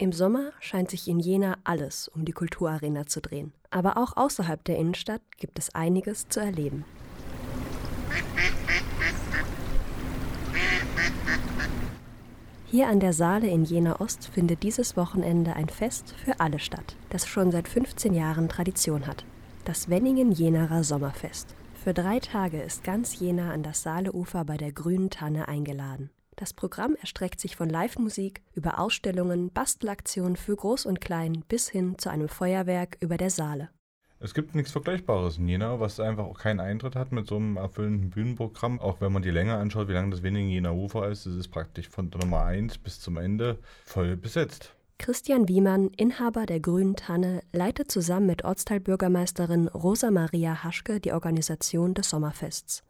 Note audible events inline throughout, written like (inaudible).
Im Sommer scheint sich in Jena alles um die Kulturarena zu drehen. Aber auch außerhalb der Innenstadt gibt es einiges zu erleben. Hier an der Saale in Jena Ost findet dieses Wochenende ein Fest für alle statt, das schon seit 15 Jahren Tradition hat. Das Wenningen-Jenaer Sommerfest. Für drei Tage ist ganz Jena an das Saaleufer bei der Grünen Tanne eingeladen. Das Programm erstreckt sich von Live-Musik über Ausstellungen, Bastelaktionen für Groß und Klein bis hin zu einem Feuerwerk über der Saale. Es gibt nichts Vergleichbares in Jena, was einfach auch keinen Eintritt hat mit so einem erfüllenden Bühnenprogramm. Auch wenn man die Länge anschaut, wie lang das wenigen Jena Ufer ist, ist es praktisch von der Nummer 1 bis zum Ende voll besetzt. Christian Wiemann, Inhaber der Grünen Tanne, leitet zusammen mit Ortsteilbürgermeisterin Rosa Maria Haschke die Organisation des Sommerfests.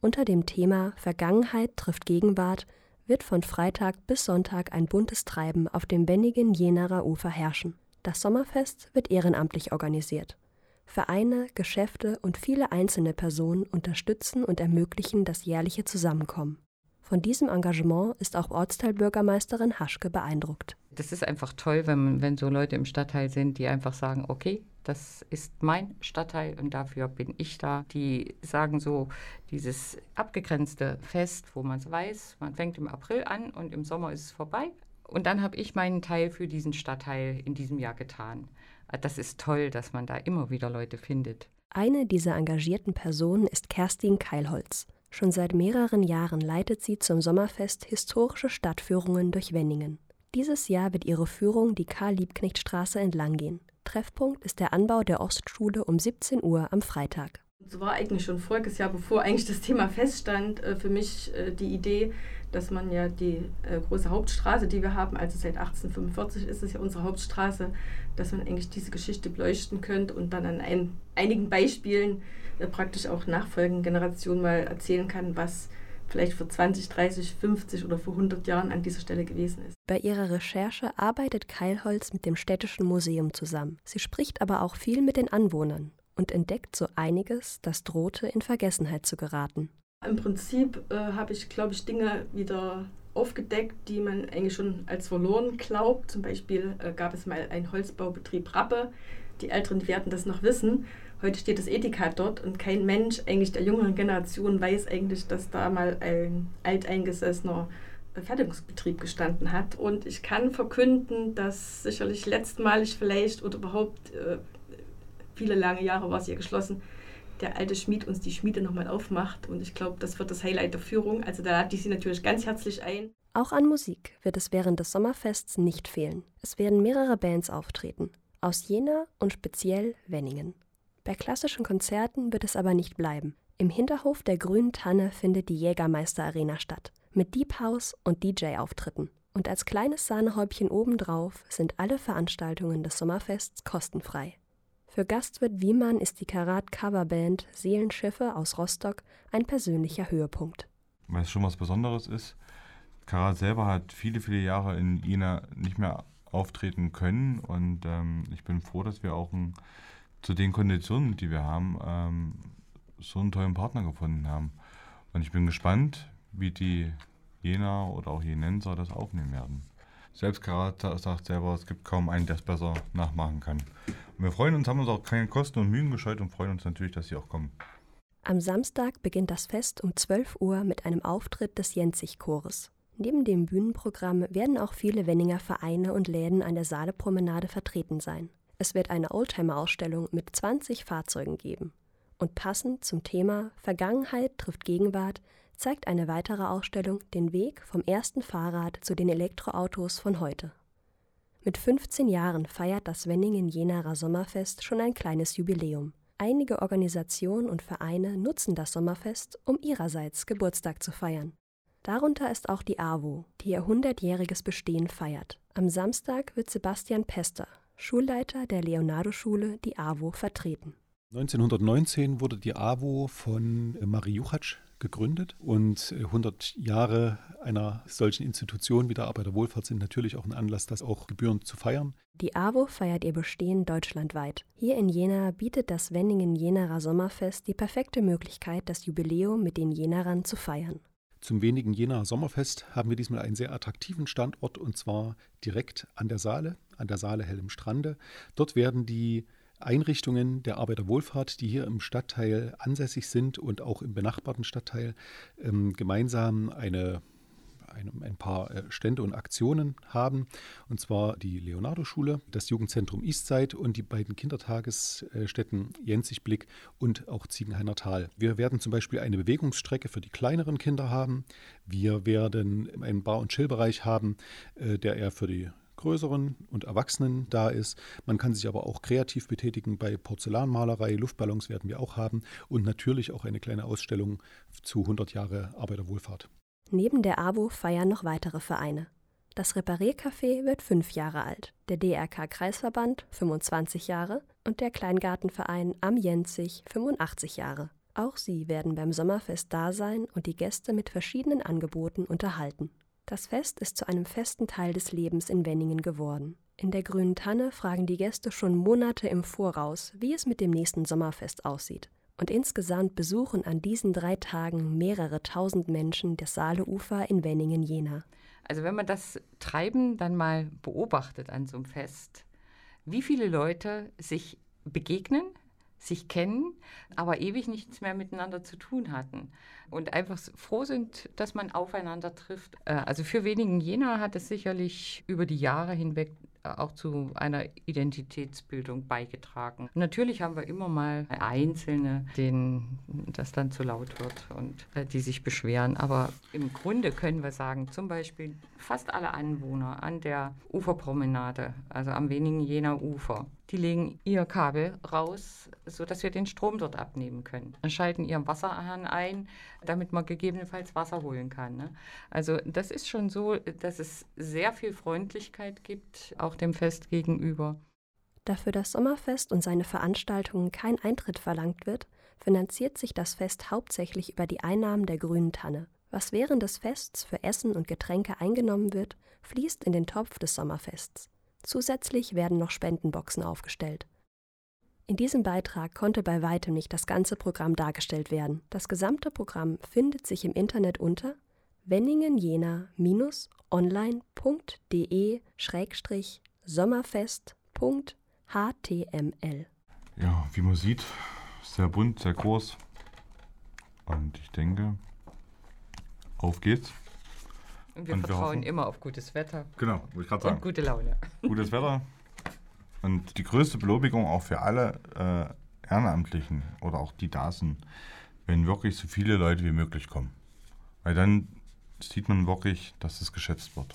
Unter dem Thema Vergangenheit trifft Gegenwart wird von Freitag bis Sonntag ein buntes Treiben auf dem wendigen Jenaer Ufer herrschen. Das Sommerfest wird ehrenamtlich organisiert. Vereine, Geschäfte und viele einzelne Personen unterstützen und ermöglichen das jährliche Zusammenkommen. Von diesem Engagement ist auch Ortsteilbürgermeisterin Haschke beeindruckt. Das ist einfach toll, wenn, wenn so Leute im Stadtteil sind, die einfach sagen, okay, das ist mein Stadtteil und dafür bin ich da. Die sagen so, dieses abgegrenzte Fest, wo man es weiß, man fängt im April an und im Sommer ist es vorbei. Und dann habe ich meinen Teil für diesen Stadtteil in diesem Jahr getan. Das ist toll, dass man da immer wieder Leute findet. Eine dieser engagierten Personen ist Kerstin Keilholz. Schon seit mehreren Jahren leitet sie zum Sommerfest historische Stadtführungen durch Wenningen. Dieses Jahr wird ihre Führung die Karl-Liebknecht-Straße entlang gehen. Treffpunkt ist der Anbau der Ostschule um 17 Uhr am Freitag. So war eigentlich schon voriges Jahr, bevor eigentlich das Thema feststand, äh, für mich äh, die Idee, dass man ja die äh, große Hauptstraße, die wir haben, also seit 1845 ist es ja unsere Hauptstraße, dass man eigentlich diese Geschichte beleuchten könnte und dann an ein, einigen Beispielen praktisch auch nachfolgenden Generationen mal erzählen kann, was vielleicht vor 20, 30, 50 oder vor 100 Jahren an dieser Stelle gewesen ist. Bei ihrer Recherche arbeitet Keilholz mit dem Städtischen Museum zusammen. Sie spricht aber auch viel mit den Anwohnern und entdeckt so einiges, das drohte in Vergessenheit zu geraten. Im Prinzip äh, habe ich, glaube ich, Dinge wieder aufgedeckt, die man eigentlich schon als verloren glaubt. Zum Beispiel äh, gab es mal einen Holzbaubetrieb Rappe. Die Älteren werden das noch wissen. Heute steht das Ethika dort und kein Mensch eigentlich der jüngeren Generation weiß eigentlich, dass da mal ein alteingesessener Fertigungsbetrieb gestanden hat. Und ich kann verkünden, dass sicherlich letztmalig vielleicht oder überhaupt äh, viele lange Jahre war es hier geschlossen, der alte Schmied uns die Schmiede nochmal aufmacht. Und ich glaube, das wird das Highlight der Führung. Also da lade ich Sie natürlich ganz herzlich ein. Auch an Musik wird es während des Sommerfests nicht fehlen. Es werden mehrere Bands auftreten. Aus Jena und speziell Wenningen. Bei klassischen Konzerten wird es aber nicht bleiben. Im Hinterhof der Grünen Tanne findet die Jägermeister Arena statt, mit Deep House und DJ-Auftritten. Und als kleines Sahnehäubchen obendrauf sind alle Veranstaltungen des Sommerfests kostenfrei. Für Gastwirt Wiemann ist die Karat-Coverband Seelenschiffe aus Rostock ein persönlicher Höhepunkt. Weil es schon was Besonderes ist. Karat selber hat viele, viele Jahre in Jena nicht mehr auftreten können und ähm, ich bin froh, dass wir auch ein zu den Konditionen, die wir haben, ähm, so einen tollen Partner gefunden haben. Und ich bin gespannt, wie die Jena oder auch Jenenser das aufnehmen werden. Selbst Karat sagt selber, es gibt kaum einen, der es besser nachmachen kann. Und wir freuen uns, haben uns auch keine Kosten und Mühen gescheut und freuen uns natürlich, dass sie auch kommen. Am Samstag beginnt das Fest um 12 Uhr mit einem Auftritt des Jenzig-Chores. Neben dem Bühnenprogramm werden auch viele Wenninger Vereine und Läden an der Saalepromenade vertreten sein. Es wird eine Oldtimer-Ausstellung mit 20 Fahrzeugen geben. Und passend zum Thema Vergangenheit trifft Gegenwart zeigt eine weitere Ausstellung den Weg vom ersten Fahrrad zu den Elektroautos von heute. Mit 15 Jahren feiert das Wenningen-Jenaer Sommerfest schon ein kleines Jubiläum. Einige Organisationen und Vereine nutzen das Sommerfest, um ihrerseits Geburtstag zu feiern. Darunter ist auch die AWO, die ihr 100-jähriges Bestehen feiert. Am Samstag wird Sebastian Pester, Schulleiter der Leonardo-Schule, die AWO, vertreten. 1919 wurde die AWO von Marie Juchatsch gegründet und 100 Jahre einer solchen Institution wie der Arbeiterwohlfahrt sind natürlich auch ein Anlass, das auch gebührend zu feiern. Die AWO feiert ihr Bestehen deutschlandweit. Hier in Jena bietet das Wenningen Jenaer Sommerfest die perfekte Möglichkeit, das Jubiläum mit den Jenarern zu feiern. Zum wenigen Jenaer Sommerfest haben wir diesmal einen sehr attraktiven Standort und zwar direkt an der Saale, an der Saale Hell im Strande. Dort werden die Einrichtungen der Arbeiterwohlfahrt, die hier im Stadtteil ansässig sind und auch im benachbarten Stadtteil, ähm, gemeinsam eine ein, paar äh, Stände und Aktionen haben. Und zwar die Leonardo-Schule, das Jugendzentrum Eastside und die beiden Kindertagesstätten Jenzigblick und auch Ziegenhainer Tal. Wir werden zum Beispiel eine Bewegungsstrecke für die kleineren Kinder haben. Wir werden einen Bar- und Chillbereich haben, äh, der eher für die größeren und Erwachsenen da ist. Man kann sich aber auch kreativ betätigen bei Porzellanmalerei, Luftballons werden wir auch haben und natürlich auch eine kleine Ausstellung zu 100 Jahre Arbeiterwohlfahrt. Neben der AWO feiern noch weitere Vereine. Das Repariercafé wird fünf Jahre alt, der DRK-Kreisverband 25 Jahre und der Kleingartenverein Am Jenzig 85 Jahre. Auch sie werden beim Sommerfest da sein und die Gäste mit verschiedenen Angeboten unterhalten. Das Fest ist zu einem festen Teil des Lebens in Wenningen geworden. In der Grünen Tanne fragen die Gäste schon Monate im Voraus, wie es mit dem nächsten Sommerfest aussieht. Und insgesamt besuchen an diesen drei Tagen mehrere tausend Menschen das Saaleufer in Wenningen-Jena. Also wenn man das Treiben dann mal beobachtet an so einem Fest, wie viele Leute sich begegnen, sich kennen, aber ewig nichts mehr miteinander zu tun hatten und einfach froh sind, dass man aufeinander trifft. Äh, also für wenigen Jena hat es sicherlich über die Jahre hinweg auch zu einer Identitätsbildung beigetragen. Natürlich haben wir immer mal Einzelne, denen das dann zu laut wird und äh, die sich beschweren. Aber im Grunde können wir sagen, zum Beispiel fast alle Anwohner an der Uferpromenade, also am wenigen jener Ufer, die legen ihr Kabel raus, sodass wir den Strom dort abnehmen können. Dann schalten ihren Wasserhahn ein, damit man gegebenenfalls Wasser holen kann. Ne? Also das ist schon so, dass es sehr viel Freundlichkeit gibt, auch dem Fest gegenüber. Da für das Sommerfest und seine Veranstaltungen kein Eintritt verlangt wird, finanziert sich das Fest hauptsächlich über die Einnahmen der grünen Tanne. Was während des Fests für Essen und Getränke eingenommen wird, fließt in den Topf des Sommerfests. Zusätzlich werden noch Spendenboxen aufgestellt. In diesem Beitrag konnte bei weitem nicht das ganze Programm dargestellt werden. Das gesamte Programm findet sich im Internet unter wenningenjena-online.de-sommerfest.html. Ja, wie man sieht, sehr bunt, sehr groß. Und ich denke, auf geht's. Und wir und vertrauen wir immer auf gutes Wetter. Genau, wollte ich gerade sagen. Und gute Laune. (laughs) Gutes Wetter. Und die größte Belobigung auch für alle äh, Ehrenamtlichen oder auch die da sind, wenn wirklich so viele Leute wie möglich kommen. Weil dann sieht man wirklich, dass es geschätzt wird.